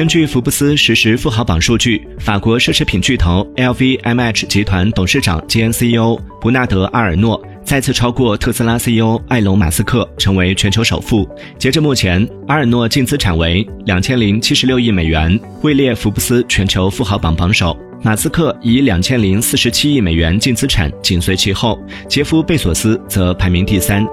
根据福布斯实时富豪榜数据，法国奢侈品巨头 LVMH 集团董事长兼 CEO 布纳德·阿尔诺再次超过特斯拉 CEO 埃隆·马斯克，成为全球首富。截至目前，阿尔诺净资产为两千零七十六亿美元，位列福布斯全球富豪榜榜首。马斯克以两千零四十七亿美元净资产紧随其后，杰夫·贝索斯则排名第三。